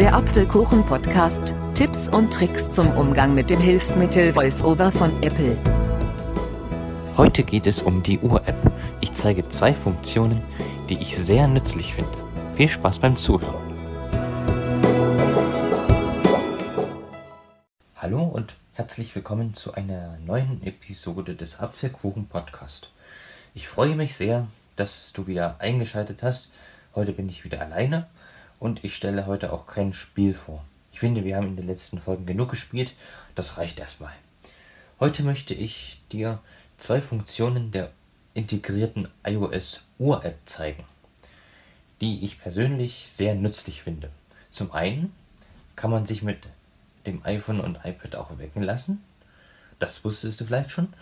Der Apfelkuchen-Podcast. Tipps und Tricks zum Umgang mit dem Hilfsmittel VoiceOver von Apple. Heute geht es um die Uhr-App. Ich zeige zwei Funktionen, die ich sehr nützlich finde. Viel Spaß beim Zuhören. Hallo und herzlich willkommen zu einer neuen Episode des Apfelkuchen Podcast. Ich freue mich sehr, dass du wieder eingeschaltet hast. Heute bin ich wieder alleine und ich stelle heute auch kein Spiel vor. Ich finde, wir haben in den letzten Folgen genug gespielt. Das reicht erstmal. Heute möchte ich dir zwei Funktionen der integrierten iOS Uhr-App zeigen, die ich persönlich sehr nützlich finde. Zum einen kann man sich mit dem iPhone und iPad auch wecken lassen. Das wusstest du vielleicht schon.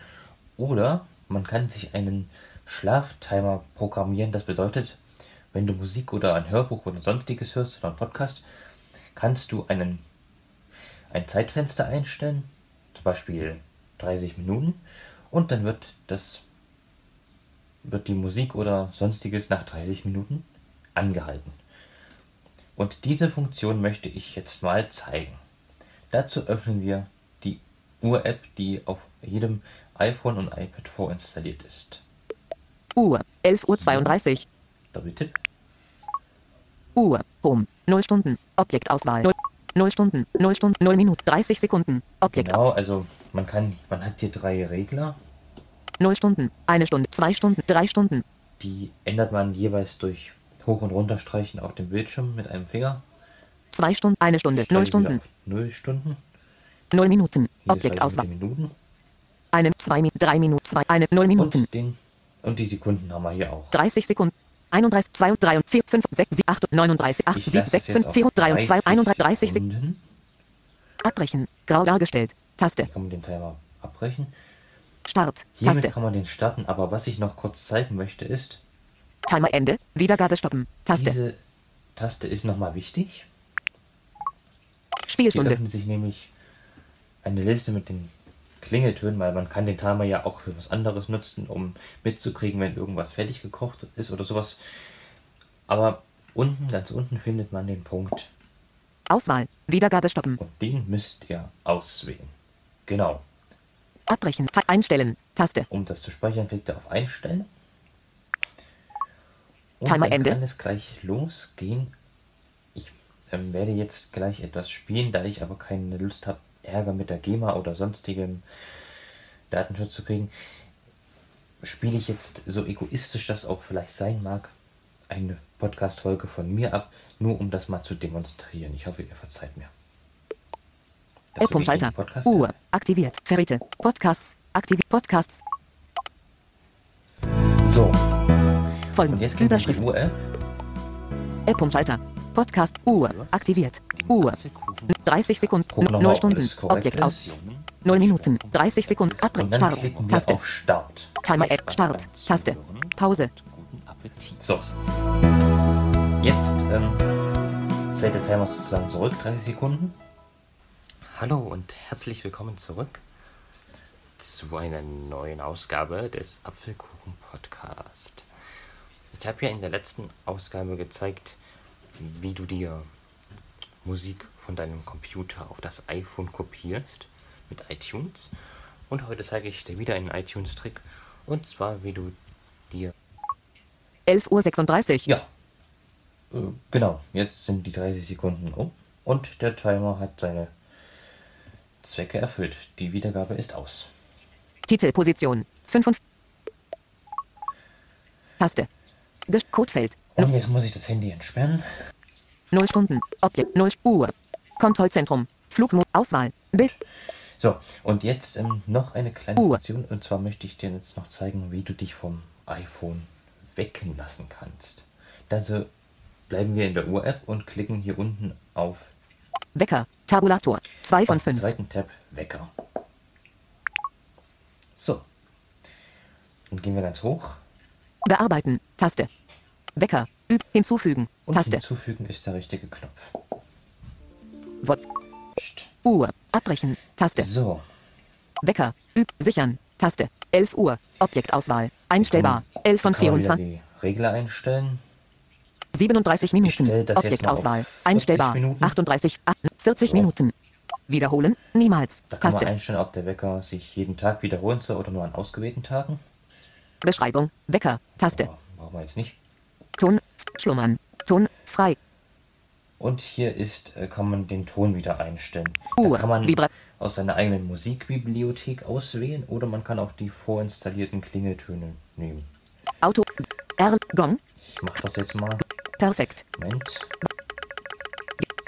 Oder man kann sich einen Schlaftimer programmieren. Das bedeutet, wenn du Musik oder ein Hörbuch oder sonstiges hörst oder einen Podcast, kannst du einen, ein Zeitfenster einstellen, zum Beispiel 30 Minuten, und dann wird das wird die Musik oder sonstiges nach 30 Minuten angehalten. Und diese Funktion möchte ich jetzt mal zeigen. Dazu öffnen wir die Uhr-App, die auf jedem iPhone und iPad vorinstalliert ist. Uhr, 11.32 Uhr. Doppeltipp. Uhr, Home, 0 Stunden, Objektauswahl, 0, 0 Stunden, 0 Stunden, 0 Minuten, 30 Sekunden, Objekt, Genau, also man kann, man hat hier drei Regler, 0 Stunden, 1 Stunde, 2 Stunden, 3 Stunden, die ändert man jeweils durch Hoch- und Runterstreichen auf dem Bildschirm mit einem Finger. 2 Stunden, 1 Stunde, Stelle 0 wieder Stunden, auf 0 Stunden. 0 Minuten, Hier Objektauswahl, 30 Minuten. eine, 2 Minuten, 3 Minuten, 2, eine, 0 Minuten, Und, den, und die Sekunden haben wir hier auch. 30 Sekunden, 31, 2, 3, 4, 5, 6, 7, 8, 39, 8, Ich 7, lasse 6, es 5, jetzt 4, auf 3, 2, 31 Sekunden, Sekunden. abbrechen, grau dargestellt, Taste, Hier kann man den Timer abbrechen. Start, Hiermit Taste, kann man den starten, aber was ich noch kurz zeigen möchte ist, Timer Ende, Wiedergabe stoppen, Taste, diese Taste ist nochmal wichtig. Hier Spielstunde, öffnet sich nämlich eine Liste mit den Klingeltönen, weil man kann den Timer ja auch für was anderes nutzen, um mitzukriegen, wenn irgendwas fertig gekocht ist oder sowas. Aber unten, ganz unten findet man den Punkt Auswahl, Wiedergabe stoppen, und den müsst ihr auswählen. Genau. abbrechen, Ta einstellen, Taste, Um das zu speichern, klickt ihr auf Einstellen. Und Timer dann Ende. kann es gleich losgehen. Ich ähm, werde jetzt gleich etwas spielen, da ich aber keine Lust habe, Ärger mit der GEMA oder sonstigem Datenschutz zu kriegen. Spiele ich jetzt so egoistisch das auch vielleicht sein mag, eine Podcast-Folge von mir ab, nur um das mal zu demonstrieren. Ich hoffe, ihr verzeiht mir. Schalter, Podcast Uhr, aktiviert, Verriete, Podcasts, aktiviert, Podcasts, So, und folgen, jetzt kriegen wir die Überschrift, Uhr-App. Podcast, Uhr, aktiviert, Uhr, 30 Sekunden, Gucken wir noch 0 mal, ob Stunden, Objekt aus, 0 Minuten, 30 Sekunden, Und abbrechen, Start, Taste, Start. Timer App, Start, Taste, Pause, Guten Appetit. So. Jetzt ähm, zählt der Timer sozusagen zurück, 30 Sekunden. Hallo und herzlich willkommen zurück zu einer neuen Ausgabe des Apfelkuchen Podcast. Ich habe ja in der letzten Ausgabe gezeigt, wie du dir Musik von deinem Computer auf das iPhone kopierst mit iTunes. Und heute zeige ich dir wieder einen iTunes-Trick. Und zwar, wie du dir 11.36 Uhr, Ja. Äh, Genau, jetzt sind die 30 Sekunden um und der Timer hat seine Zwecke erfüllt. Die Wiedergabe ist aus. Titelposition, 55, Taste, Codefeld, Und jetzt muss ich das Handy entsperren. 0 Stunden, Objekt, 0 Uhr, Kontrollzentrum, Flugmodus, Auswahl, Bild, So, und jetzt ähm, noch eine kleine Uhr. Funktion. Und zwar möchte ich dir jetzt noch zeigen, wie du dich vom iPhone wecken lassen kannst. Also bleiben wir in der Uhr-App und klicken hier unten auf Wecker, Tabulator, 2 von auf den 5, zweiten Tab Wecker. So. Dann gehen wir ganz hoch. Bearbeiten, Taste, Wecker, Üb, hinzufügen, Und Taste, hinzufügen ist der richtige Knopf. What's, Psst. Uhr, abbrechen, Taste, So, Wecker, Üb, sichern, Taste, 11 Uhr, Objektauswahl, einstellbar, 11 von kann man wieder 24, die Regler einstellen. 37 Minuten. Objektauswahl. 40 Einstellbar. Minuten. 38, 40 So. Minuten. Wiederholen. Niemals. Da kann man Taste. einstellen, ob der Wecker sich jeden Tag wiederholen soll oder nur an ausgewählten Tagen. Beschreibung. Wecker. Taste. Aber brauchen wir jetzt nicht. Ton. Schlummern. Ton. Frei. Und hier ist, äh, kann man den Ton wieder einstellen. Uhr, Da kann man Vibra- aus seiner eigenen Musikbibliothek auswählen oder man kann auch die vorinstallierten Klingeltöne nehmen. Auto. R. Gong. Ich mache das jetzt mal. Perfekt. Moment.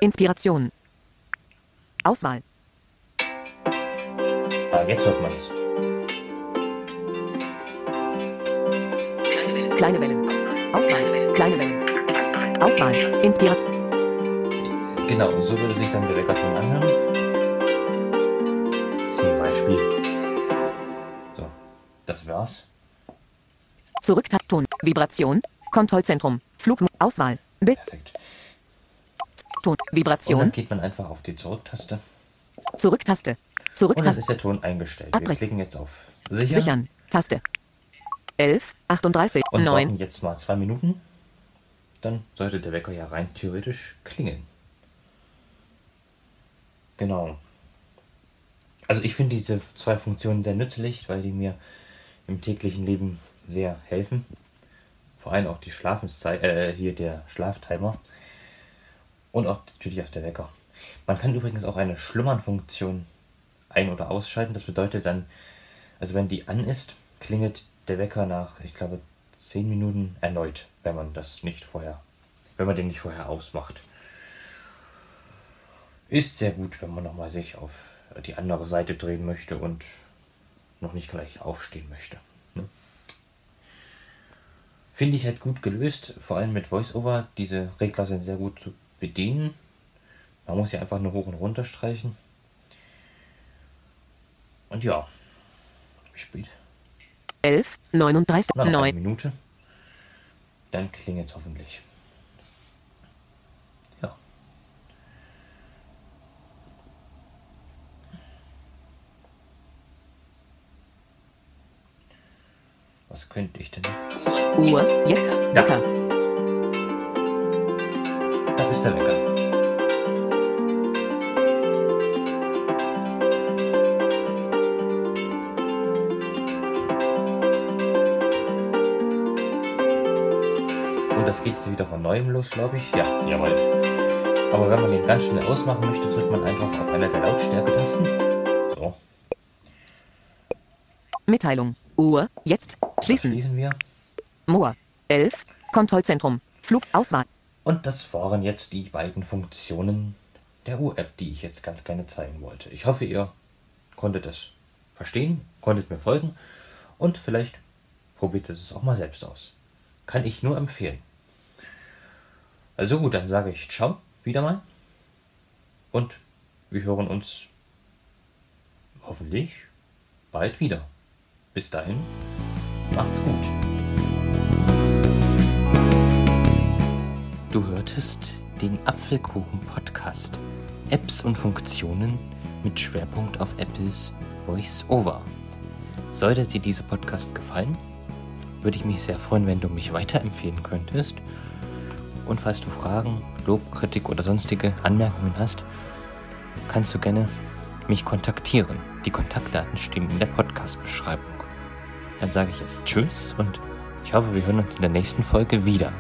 Inspiration. Auswahl. Ah, jetzt hört man es. Kleine Wellen. Auswahl. Kleine Wellen. Auswahl. Inspiration. Genau, so würde sich dann der Weckerton anhören. Zum Beispiel. So, das war's. Zurück. Ton. Vibration. Kontrollzentrum. Flug. Auswahl. Bild. Perfekt. Ton. Und dann Vibration. geht man einfach auf die Zurücktaste Zurücktaste. und dann Zurücktaste. ist der Ton eingestellt. Wir Abbrechen. klicken jetzt auf Sicher Sichern. Taste. 11, 38, und 9. warten jetzt mal zwei Minuten. Dann sollte der Wecker ja rein theoretisch klingeln. Genau. Also ich finde diese zwei Funktionen sehr nützlich, weil die mir im täglichen Leben sehr helfen. Vor allem auch die Schlafenszeit, äh, hier der Schlaftimer. Und auch natürlich auch der Wecker. Man kann übrigens auch eine Schlummernfunktion ein- oder ausschalten. Das bedeutet dann, also wenn die an ist, klingelt der Wecker nach, ich glaube, 10 Minuten erneut, wenn man das nicht vorher, wenn man den nicht vorher ausmacht. Ist sehr gut, wenn man nochmal sich auf die andere Seite drehen möchte und noch nicht gleich aufstehen möchte. Ne? Finde ich halt gut gelöst, vor allem mit VoiceOver. Diese Regler sind sehr gut zu bedienen. Man muss ja einfach nur hoch und runter streichen. Und ja, wie spät? 11, 39, Na, noch eine 9. Minute. Dann klingelt hoffentlich. Ja. Was könnte ich denn? Uhr. Jetzt. Da. Wecker. Da ist der Wecker. Und das geht jetzt wieder von neuem los, glaube ich. Ja, jawohl. Aber wenn man den ganz schnell ausmachen möchte, drückt man einfach auf einer der Lautstärke-Tasten. So, Mitteilung. Uhr. Jetzt. Schließen. schließen wir. Moor. 11. Kontrollzentrum. Flug. Auswahl. Und das waren jetzt die beiden Funktionen der U-App, die ich jetzt ganz gerne zeigen wollte. Ich hoffe, ihr konntet es verstehen, konntet mir folgen und vielleicht probiert es auch mal selbst aus. Kann ich nur empfehlen. Also gut, dann sage ich ciao wieder mal und wir hören uns hoffentlich bald wieder. Bis dahin, macht's gut. Du hörtest den Apfelkuchen-Podcast. Apps und Funktionen mit Schwerpunkt auf Apples Voice-Over. Sollte dir dieser Podcast gefallen, würde ich mich sehr freuen, wenn du mich weiterempfehlen könntest. Und falls du Fragen, Lob, Kritik oder sonstige Anmerkungen hast, kannst du gerne mich kontaktieren. Die Kontaktdaten stehen in der Podcast-Beschreibung. Dann sage ich jetzt Tschüss und ich hoffe, wir hören uns in der nächsten Folge wieder.